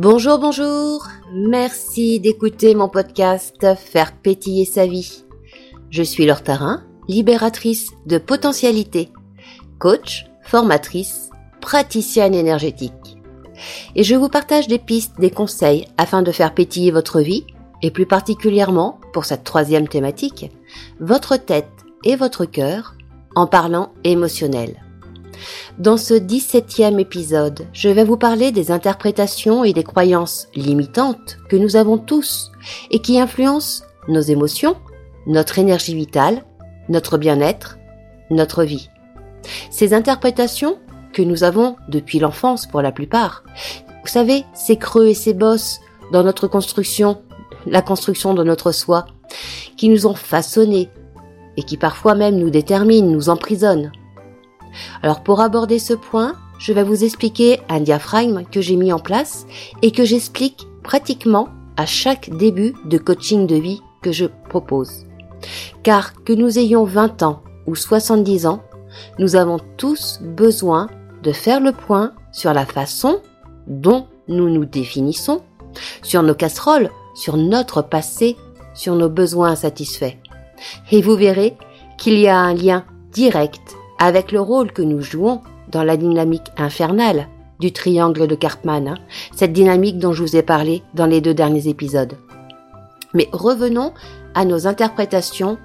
Bonjour, bonjour. Merci d'écouter mon podcast Faire pétiller sa vie. Je suis Laure libératrice de potentialité, coach, formatrice, praticienne énergétique. Et je vous partage des pistes, des conseils afin de faire pétiller votre vie et plus particulièrement pour cette troisième thématique, votre tête et votre cœur en parlant émotionnel. Dans ce 17e épisode, je vais vous parler des interprétations et des croyances limitantes que nous avons tous et qui influencent nos émotions, notre énergie vitale, notre bien-être, notre vie. Ces interprétations que nous avons depuis l'enfance pour la plupart, vous savez, ces creux et ces bosses dans notre construction, la construction de notre soi, qui nous ont façonnés et qui parfois même nous déterminent, nous emprisonnent. Alors pour aborder ce point, je vais vous expliquer un diaphragme que j'ai mis en place et que j'explique pratiquement à chaque début de coaching de vie que je propose. Car que nous ayons 20 ans ou 70 ans, nous avons tous besoin de faire le point sur la façon dont nous nous définissons, sur nos casseroles, sur notre passé, sur nos besoins insatisfaits. Et vous verrez qu'il y a un lien direct avec le rôle que nous jouons dans la dynamique infernale du triangle de Karpman, hein, cette dynamique dont je vous ai parlé dans les deux derniers épisodes. Mais revenons à nos interprétations,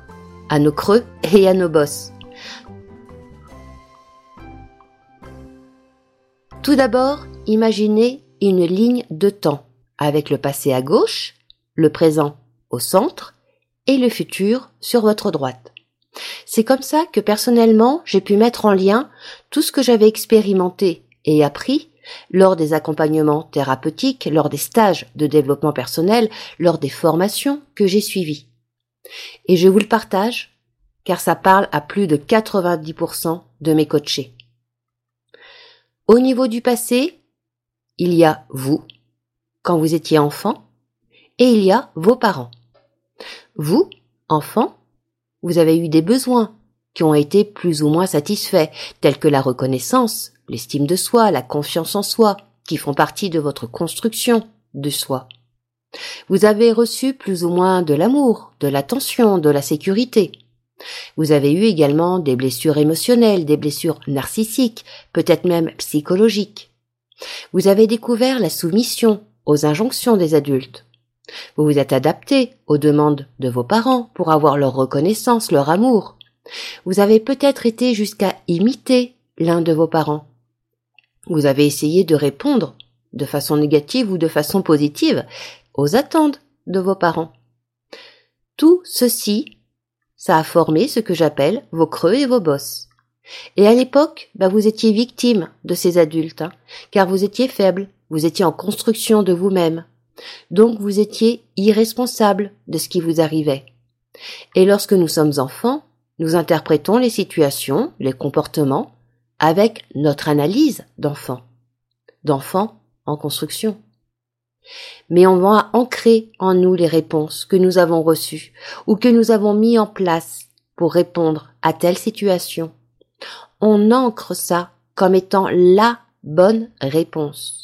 à nos creux et à nos bosses. Tout d'abord, imaginez une ligne de temps avec le passé à gauche, le présent au centre et le futur sur votre droite. C'est comme ça que personnellement j'ai pu mettre en lien tout ce que j'avais expérimenté et appris lors des accompagnements thérapeutiques, lors des stages de développement personnel, lors des formations que j'ai suivies. Et je vous le partage car ça parle à plus de 90% de mes coachés. Au niveau du passé, il y a vous, quand vous étiez enfant, et il y a vos parents. Vous, enfant, vous avez eu des besoins qui ont été plus ou moins satisfaits, tels que la reconnaissance, l'estime de soi, la confiance en soi, qui font partie de votre construction de soi. Vous avez reçu plus ou moins de l'amour, de l'attention, de la sécurité. Vous avez eu également des blessures émotionnelles, des blessures narcissiques, peut-être même psychologiques. Vous avez découvert la soumission aux injonctions des adultes. Vous vous êtes adapté aux demandes de vos parents pour avoir leur reconnaissance, leur amour. Vous avez peut-être été jusqu'à imiter l'un de vos parents. Vous avez essayé de répondre, de façon négative ou de façon positive, aux attentes de vos parents. Tout ceci, ça a formé ce que j'appelle vos creux et vos bosses. Et à l'époque, bah, vous étiez victime de ces adultes, hein, car vous étiez faible, vous étiez en construction de vous-même, donc vous étiez irresponsable de ce qui vous arrivait. Et lorsque nous sommes enfants, nous interprétons les situations, les comportements, avec notre analyse d'enfant. D'enfant en construction. Mais on va ancrer en nous les réponses que nous avons reçues ou que nous avons mis en place pour répondre à telle situation. On ancre ça comme étant la bonne réponse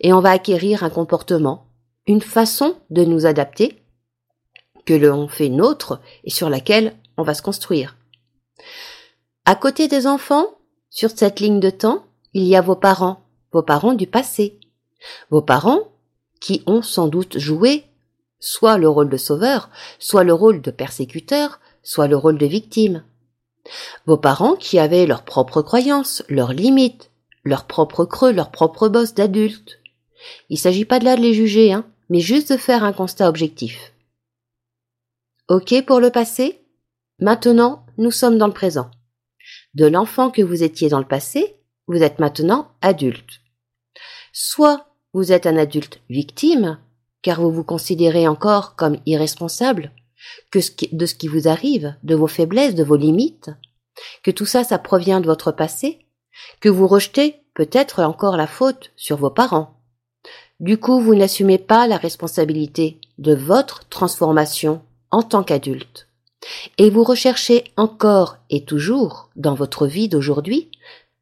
et on va acquérir un comportement, une façon de nous adapter que l'on fait nôtre et sur laquelle on va se construire. À côté des enfants, sur cette ligne de temps, il y a vos parents, vos parents du passé. Vos parents qui ont sans doute joué soit le rôle de sauveur, soit le rôle de persécuteur, soit le rôle de victime. Vos parents qui avaient leurs propres croyances, leurs limites, leur propre creux, leur propre bosse d'adultes. Il s'agit pas de là de les juger, hein, mais juste de faire un constat objectif. Ok pour le passé? Maintenant, nous sommes dans le présent. De l'enfant que vous étiez dans le passé, vous êtes maintenant adulte. Soit vous êtes un adulte victime, car vous vous considérez encore comme irresponsable que de ce qui vous arrive, de vos faiblesses, de vos limites, que tout ça, ça provient de votre passé, que vous rejetez peut-être encore la faute sur vos parents. Du coup, vous n'assumez pas la responsabilité de votre transformation en tant qu'adulte. Et vous recherchez encore et toujours dans votre vie d'aujourd'hui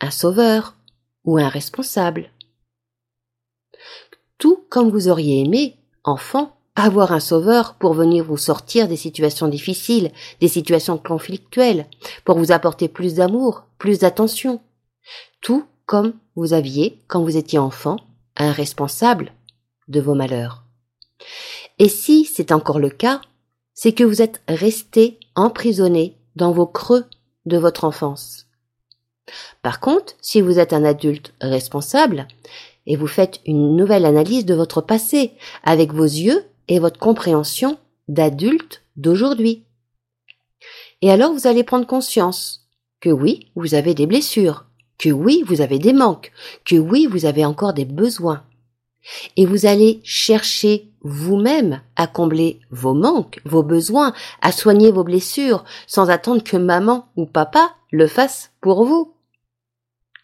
un sauveur ou un responsable. Tout comme vous auriez aimé, enfant, avoir un sauveur pour venir vous sortir des situations difficiles, des situations conflictuelles, pour vous apporter plus d'amour, plus d'attention. Tout comme vous aviez, quand vous étiez enfant, un responsable de vos malheurs. Et si c'est encore le cas, c'est que vous êtes resté emprisonné dans vos creux de votre enfance. Par contre, si vous êtes un adulte responsable, et vous faites une nouvelle analyse de votre passé avec vos yeux et votre compréhension d'adulte d'aujourd'hui. Et alors vous allez prendre conscience que oui, vous avez des blessures, que oui, vous avez des manques, que oui, vous avez encore des besoins. Et vous allez chercher vous-même à combler vos manques, vos besoins, à soigner vos blessures, sans attendre que maman ou papa le fasse pour vous.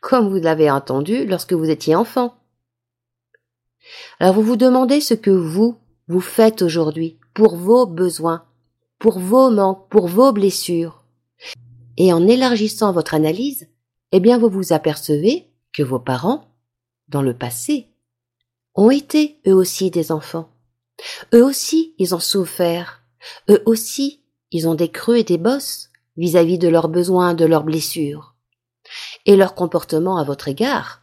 Comme vous l'avez entendu lorsque vous étiez enfant. Alors vous vous demandez ce que vous, vous faites aujourd'hui pour vos besoins, pour vos manques, pour vos blessures. Et en élargissant votre analyse, eh bien vous vous apercevez que vos parents, dans le passé, ont été eux aussi des enfants. Eux aussi, ils ont souffert. Eux aussi, ils ont des creux et des bosses vis-à-vis de leurs besoins, de leurs blessures. Et leur comportement à votre égard,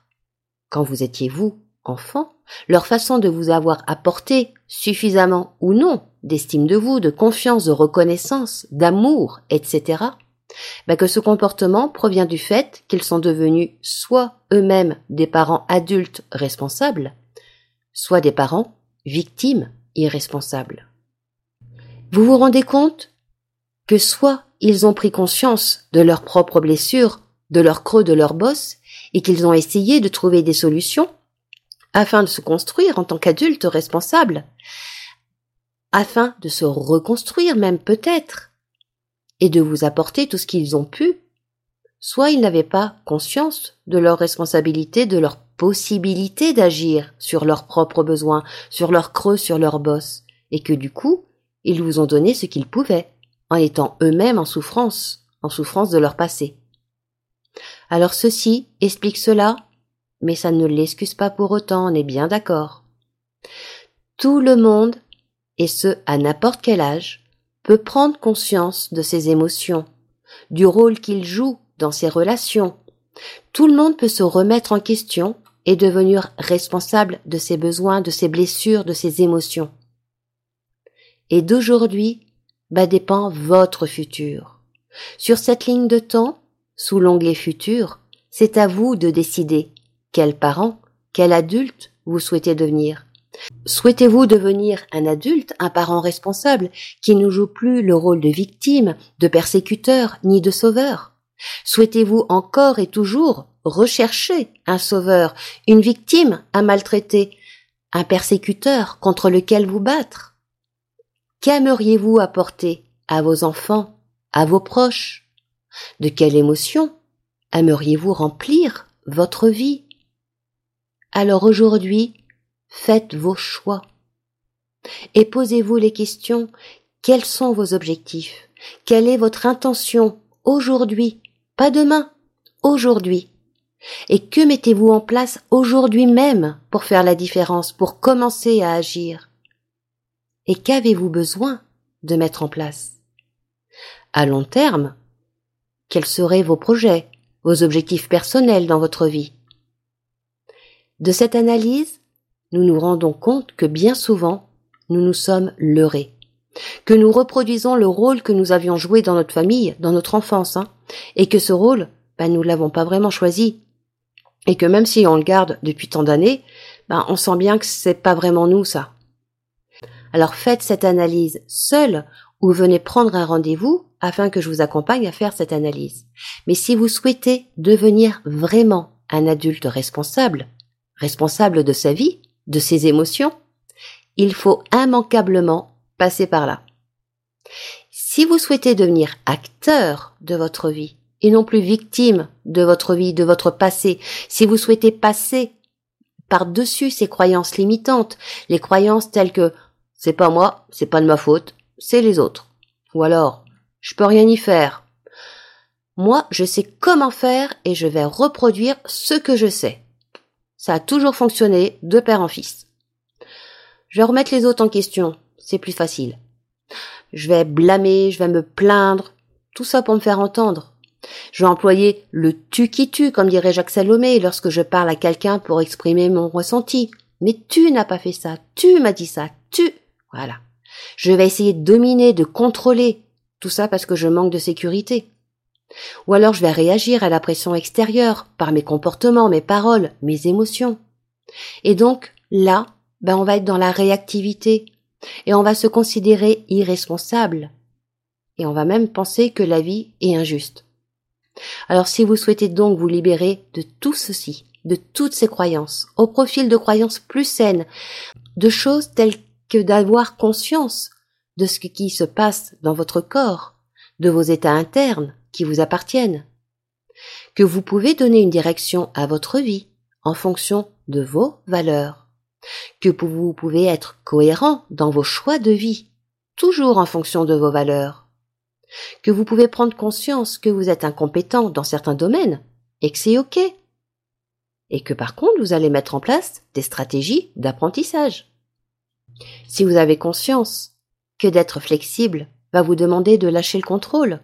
quand vous étiez vous, enfant, leur façon de vous avoir apporté suffisamment ou non d'estime de vous, de confiance, de reconnaissance, d'amour, etc., ben que ce comportement provient du fait qu'ils sont devenus soit eux-mêmes des parents adultes responsables, soit des parents victimes irresponsables. Vous vous rendez compte que soit ils ont pris conscience de leurs propres blessures, de leurs creux, de leurs bosses, et qu'ils ont essayé de trouver des solutions, afin de se construire en tant qu'adulte responsable, afin de se reconstruire même peut-être, et de vous apporter tout ce qu'ils ont pu, soit ils n'avaient pas conscience de leur responsabilité, de leur possibilité d'agir sur leurs propres besoins, sur leurs creux, sur leurs bosses, et que du coup, ils vous ont donné ce qu'ils pouvaient, en étant eux-mêmes en souffrance, en souffrance de leur passé. Alors ceci explique cela mais ça ne l'excuse pas pour autant, on est bien d'accord. Tout le monde, et ce à n'importe quel âge, peut prendre conscience de ses émotions, du rôle qu'il joue dans ses relations. Tout le monde peut se remettre en question et devenir responsable de ses besoins, de ses blessures, de ses émotions. Et d'aujourd'hui, bah dépend votre futur. Sur cette ligne de temps, sous l'onglet futur, c'est à vous de décider quel parent, quel adulte vous souhaitez devenir Souhaitez-vous devenir un adulte, un parent responsable, qui ne joue plus le rôle de victime, de persécuteur, ni de sauveur? Souhaitez-vous encore et toujours rechercher un sauveur, une victime à maltraiter, un persécuteur contre lequel vous battre? Qu'aimeriez-vous apporter à vos enfants, à vos proches? De quelle émotion aimeriez-vous remplir votre vie? Alors aujourd'hui, faites vos choix. Et posez-vous les questions. Quels sont vos objectifs? Quelle est votre intention aujourd'hui? Pas demain, aujourd'hui. Et que mettez-vous en place aujourd'hui même pour faire la différence, pour commencer à agir? Et qu'avez-vous besoin de mettre en place? À long terme, quels seraient vos projets, vos objectifs personnels dans votre vie? De cette analyse, nous nous rendons compte que bien souvent, nous nous sommes leurrés, que nous reproduisons le rôle que nous avions joué dans notre famille, dans notre enfance, hein, et que ce rôle, ben, nous l'avons pas vraiment choisi, et que même si on le garde depuis tant d'années, ben, on sent bien que c'est pas vraiment nous ça. Alors faites cette analyse seule ou venez prendre un rendez-vous afin que je vous accompagne à faire cette analyse. Mais si vous souhaitez devenir vraiment un adulte responsable, responsable de sa vie, de ses émotions, il faut immanquablement passer par là. Si vous souhaitez devenir acteur de votre vie et non plus victime de votre vie, de votre passé, si vous souhaitez passer par-dessus ces croyances limitantes, les croyances telles que c'est pas moi, c'est pas de ma faute, c'est les autres. Ou alors, je peux rien y faire. Moi, je sais comment faire et je vais reproduire ce que je sais. Ça a toujours fonctionné de père en fils. je vais remettre les autres en question, c'est plus facile. Je vais blâmer, je vais me plaindre, tout ça pour me faire entendre. Je vais employer le tu qui tue, comme dirait Jacques Salomé, lorsque je parle à quelqu'un pour exprimer mon ressenti. Mais tu n'as pas fait ça, tu m'as dit ça, tu. Voilà. Je vais essayer de dominer, de contrôler. Tout ça parce que je manque de sécurité. Ou alors je vais réagir à la pression extérieure par mes comportements, mes paroles, mes émotions. Et donc, là, ben on va être dans la réactivité. Et on va se considérer irresponsable. Et on va même penser que la vie est injuste. Alors si vous souhaitez donc vous libérer de tout ceci, de toutes ces croyances, au profil de croyances plus saines, de choses telles que d'avoir conscience de ce qui se passe dans votre corps, de vos états internes qui vous appartiennent, que vous pouvez donner une direction à votre vie en fonction de vos valeurs, que vous pouvez être cohérent dans vos choix de vie, toujours en fonction de vos valeurs, que vous pouvez prendre conscience que vous êtes incompétent dans certains domaines et que c'est OK, et que par contre vous allez mettre en place des stratégies d'apprentissage. Si vous avez conscience que d'être flexible va vous demander de lâcher le contrôle,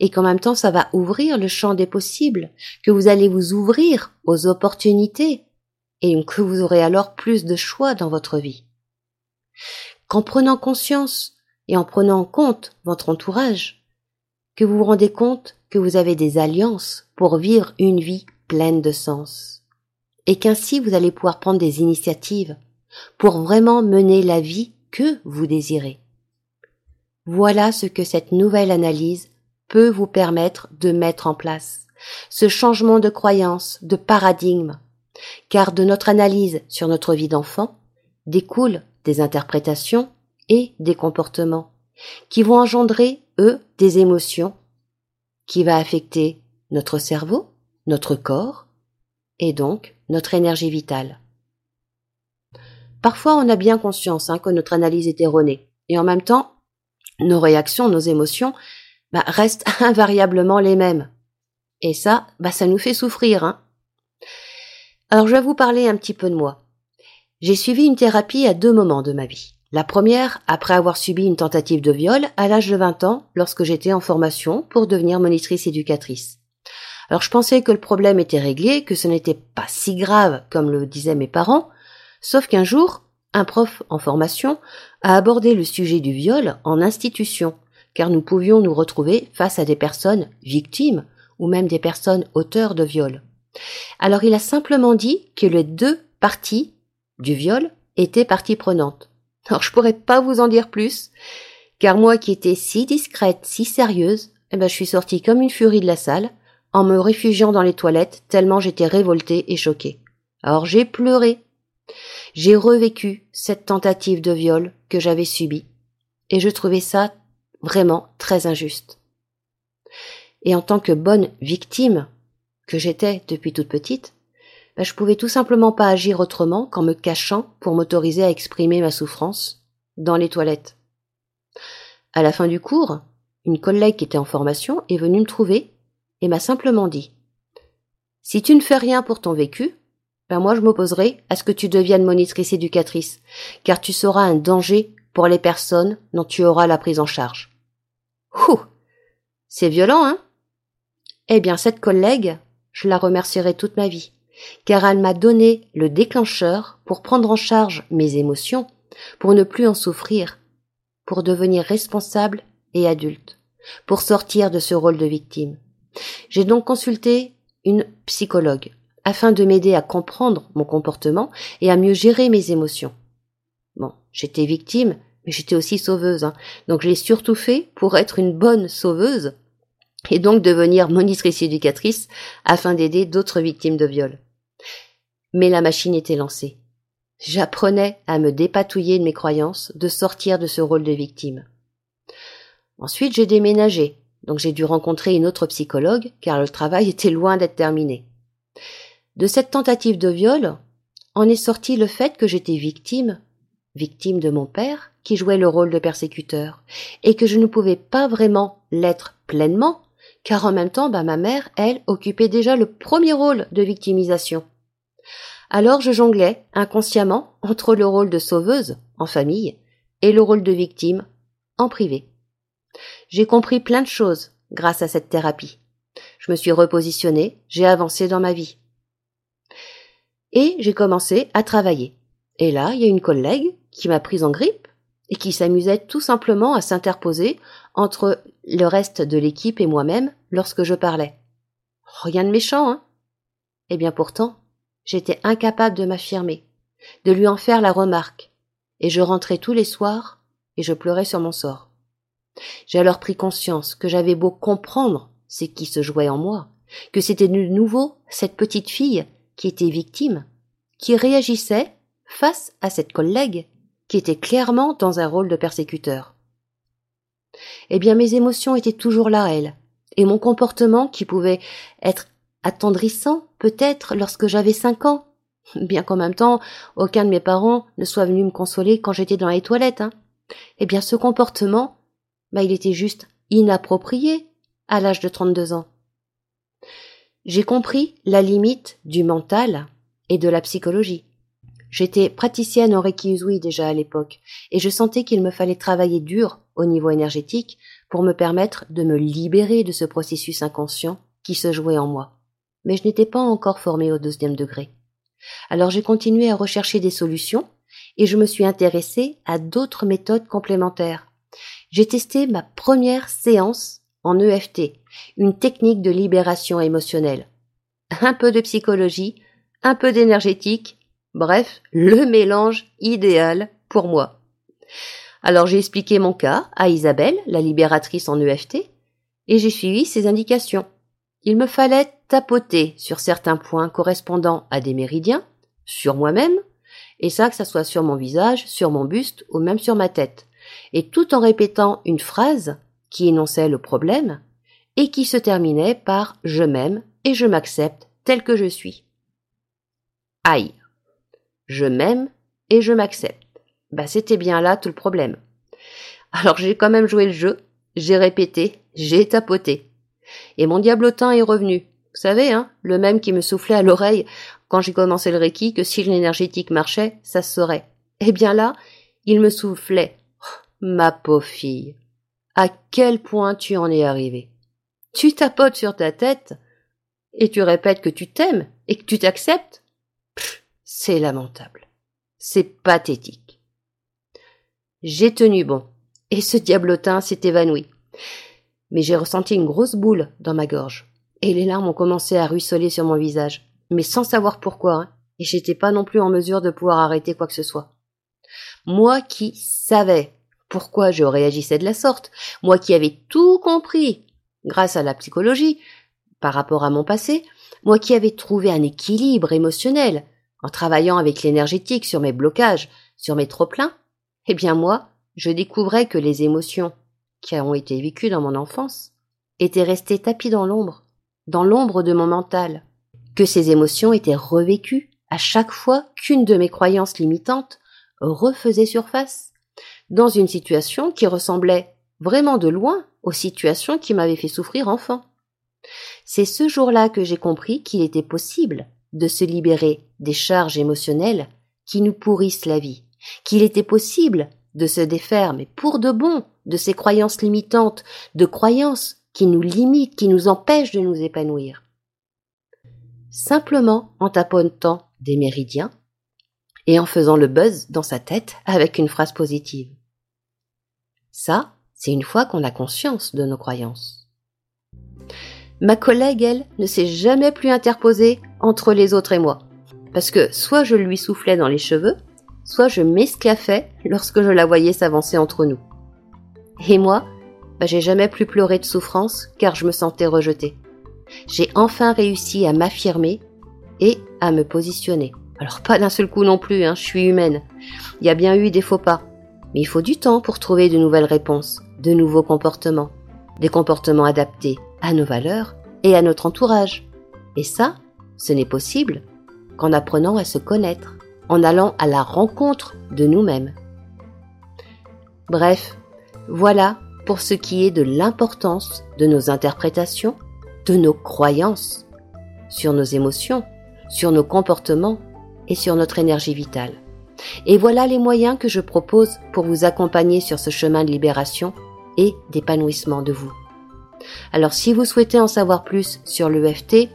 et qu'en même temps ça va ouvrir le champ des possibles, que vous allez vous ouvrir aux opportunités, et que vous aurez alors plus de choix dans votre vie. Qu'en prenant conscience et en prenant en compte votre entourage, que vous vous rendez compte que vous avez des alliances pour vivre une vie pleine de sens, et qu'ainsi vous allez pouvoir prendre des initiatives pour vraiment mener la vie que vous désirez. Voilà ce que cette nouvelle analyse peut vous permettre de mettre en place, ce changement de croyance, de paradigme, car de notre analyse sur notre vie d'enfant découlent des interprétations et des comportements qui vont engendrer, eux, des émotions qui va affecter notre cerveau, notre corps et donc notre énergie vitale. Parfois, on a bien conscience hein, que notre analyse est erronée, et en même temps, nos réactions, nos émotions bah, restent invariablement les mêmes. Et ça, bah, ça nous fait souffrir. Hein. Alors, je vais vous parler un petit peu de moi. J'ai suivi une thérapie à deux moments de ma vie. La première, après avoir subi une tentative de viol à l'âge de 20 ans, lorsque j'étais en formation pour devenir monitrice éducatrice. Alors je pensais que le problème était réglé, que ce n'était pas si grave comme le disaient mes parents, sauf qu'un jour, un prof en formation a abordé le sujet du viol en institution, car nous pouvions nous retrouver face à des personnes victimes ou même des personnes auteurs de viol. Alors il a simplement dit que les deux parties du viol étaient parties prenantes. Alors je pourrais pas vous en dire plus, car moi qui étais si discrète, si sérieuse, eh ben je suis sortie comme une furie de la salle, en me réfugiant dans les toilettes tellement j'étais révoltée et choquée. Alors j'ai pleuré. J'ai revécu cette tentative de viol que j'avais subie, et je trouvais ça vraiment très injuste. Et en tant que bonne victime que j'étais depuis toute petite, ben, je pouvais tout simplement pas agir autrement qu'en me cachant pour m'autoriser à exprimer ma souffrance dans les toilettes. À la fin du cours, une collègue qui était en formation est venue me trouver et m'a simplement dit Si tu ne fais rien pour ton vécu, ben moi je m'opposerai à ce que tu deviennes monitrice éducatrice, car tu seras un danger pour les personnes dont tu auras la prise en charge. Ouh C'est violent, hein? Eh bien, cette collègue, je la remercierai toute ma vie car elle m'a donné le déclencheur pour prendre en charge mes émotions, pour ne plus en souffrir, pour devenir responsable et adulte, pour sortir de ce rôle de victime. J'ai donc consulté une psychologue afin de m'aider à comprendre mon comportement et à mieux gérer mes émotions. Bon, j'étais victime, mais j'étais aussi sauveuse, hein. donc je l'ai surtout fait pour être une bonne sauveuse et donc devenir monitrice éducatrice afin d'aider d'autres victimes de viol. Mais la machine était lancée. J'apprenais à me dépatouiller de mes croyances, de sortir de ce rôle de victime. Ensuite, j'ai déménagé, donc j'ai dû rencontrer une autre psychologue, car le travail était loin d'être terminé. De cette tentative de viol, en est sorti le fait que j'étais victime, victime de mon père, qui jouait le rôle de persécuteur, et que je ne pouvais pas vraiment l'être pleinement, car en même temps, bah, ma mère, elle, occupait déjà le premier rôle de victimisation. Alors je jonglais inconsciemment entre le rôle de sauveuse en famille et le rôle de victime en privé. J'ai compris plein de choses grâce à cette thérapie. Je me suis repositionnée, j'ai avancé dans ma vie. Et j'ai commencé à travailler. Et là, il y a une collègue qui m'a prise en grippe et qui s'amusait tout simplement à s'interposer entre le reste de l'équipe et moi-même lorsque je parlais. Rien de méchant, hein Eh bien pourtant, j'étais incapable de m'affirmer, de lui en faire la remarque, et je rentrais tous les soirs et je pleurais sur mon sort. J'ai alors pris conscience que j'avais beau comprendre ce qui se jouait en moi, que c'était de nouveau cette petite fille qui était victime, qui réagissait face à cette collègue était clairement dans un rôle de persécuteur. Eh bien, mes émotions étaient toujours là, elles, et mon comportement, qui pouvait être attendrissant, peut-être, lorsque j'avais cinq ans, bien qu'en même temps, aucun de mes parents ne soit venu me consoler quand j'étais dans les toilettes, hein. Eh bien, ce comportement, bah, il était juste inapproprié à l'âge de 32 ans. J'ai compris la limite du mental et de la psychologie. J'étais praticienne en Reiki déjà à l'époque, et je sentais qu'il me fallait travailler dur au niveau énergétique pour me permettre de me libérer de ce processus inconscient qui se jouait en moi. Mais je n'étais pas encore formée au deuxième degré. Alors j'ai continué à rechercher des solutions et je me suis intéressée à d'autres méthodes complémentaires. J'ai testé ma première séance en EFT, une technique de libération émotionnelle. Un peu de psychologie, un peu d'énergétique Bref, le mélange idéal pour moi. Alors j'ai expliqué mon cas à Isabelle, la libératrice en EFT, et j'ai suivi ses indications. Il me fallait tapoter sur certains points correspondant à des méridiens, sur moi-même, et ça que ça soit sur mon visage, sur mon buste ou même sur ma tête, et tout en répétant une phrase qui énonçait le problème et qui se terminait par je m'aime et je m'accepte tel que je suis. Aïe. Je m'aime et je m'accepte. Bah, c'était bien là tout le problème. Alors j'ai quand même joué le jeu, j'ai répété, j'ai tapoté. Et mon diablotin est revenu. Vous savez, hein, le même qui me soufflait à l'oreille quand j'ai commencé le Reiki que si l'énergétique marchait, ça se saurait. Eh bien là, il me soufflait. Oh, ma pauvre fille. À quel point tu en es arrivée. Tu tapotes sur ta tête et tu répètes que tu t'aimes et que tu t'acceptes. C'est lamentable. C'est pathétique. J'ai tenu bon, et ce diablotin s'est évanoui. Mais j'ai ressenti une grosse boule dans ma gorge, et les larmes ont commencé à ruisseler sur mon visage, mais sans savoir pourquoi, hein, et j'étais pas non plus en mesure de pouvoir arrêter quoi que ce soit. Moi qui savais pourquoi je réagissais de la sorte, moi qui avais tout compris grâce à la psychologie par rapport à mon passé, moi qui avais trouvé un équilibre émotionnel, en travaillant avec l'énergétique sur mes blocages, sur mes trop-pleins, eh bien moi, je découvrais que les émotions qui ont été vécues dans mon enfance étaient restées tapies dans l'ombre, dans l'ombre de mon mental, que ces émotions étaient revécues à chaque fois qu'une de mes croyances limitantes refaisait surface, dans une situation qui ressemblait vraiment de loin aux situations qui m'avaient fait souffrir enfant. C'est ce jour-là que j'ai compris qu'il était possible de se libérer des charges émotionnelles qui nous pourrissent la vie, qu'il était possible de se défaire, mais pour de bon, de ces croyances limitantes, de croyances qui nous limitent, qui nous empêchent de nous épanouir. Simplement en tapotant des méridiens et en faisant le buzz dans sa tête avec une phrase positive. Ça, c'est une fois qu'on a conscience de nos croyances. Ma collègue, elle, ne s'est jamais plus interposée entre les autres et moi. Parce que soit je lui soufflais dans les cheveux, soit je m'esclaffais lorsque je la voyais s'avancer entre nous. Et moi, bah, j'ai jamais plus pleuré de souffrance car je me sentais rejetée. J'ai enfin réussi à m'affirmer et à me positionner. Alors pas d'un seul coup non plus, hein, je suis humaine. Il y a bien eu des faux pas. Mais il faut du temps pour trouver de nouvelles réponses, de nouveaux comportements. Des comportements adaptés à nos valeurs et à notre entourage. Et ça, ce n'est possible qu'en apprenant à se connaître, en allant à la rencontre de nous-mêmes. Bref, voilà pour ce qui est de l'importance de nos interprétations, de nos croyances, sur nos émotions, sur nos comportements et sur notre énergie vitale. Et voilà les moyens que je propose pour vous accompagner sur ce chemin de libération et d'épanouissement de vous. Alors si vous souhaitez en savoir plus sur l'EFT,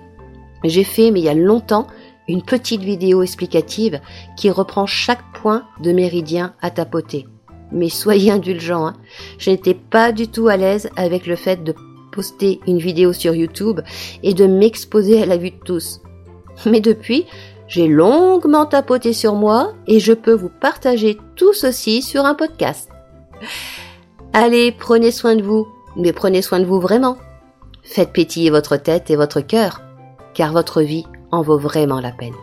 j'ai fait, mais il y a longtemps, une petite vidéo explicative qui reprend chaque point de méridien à tapoter. Mais soyez indulgents, hein. je n'étais pas du tout à l'aise avec le fait de poster une vidéo sur YouTube et de m'exposer à la vue de tous. Mais depuis, j'ai longuement tapoté sur moi et je peux vous partager tout ceci sur un podcast. Allez, prenez soin de vous, mais prenez soin de vous vraiment. Faites pétiller votre tête et votre cœur, car votre vie en vaut vraiment la peine.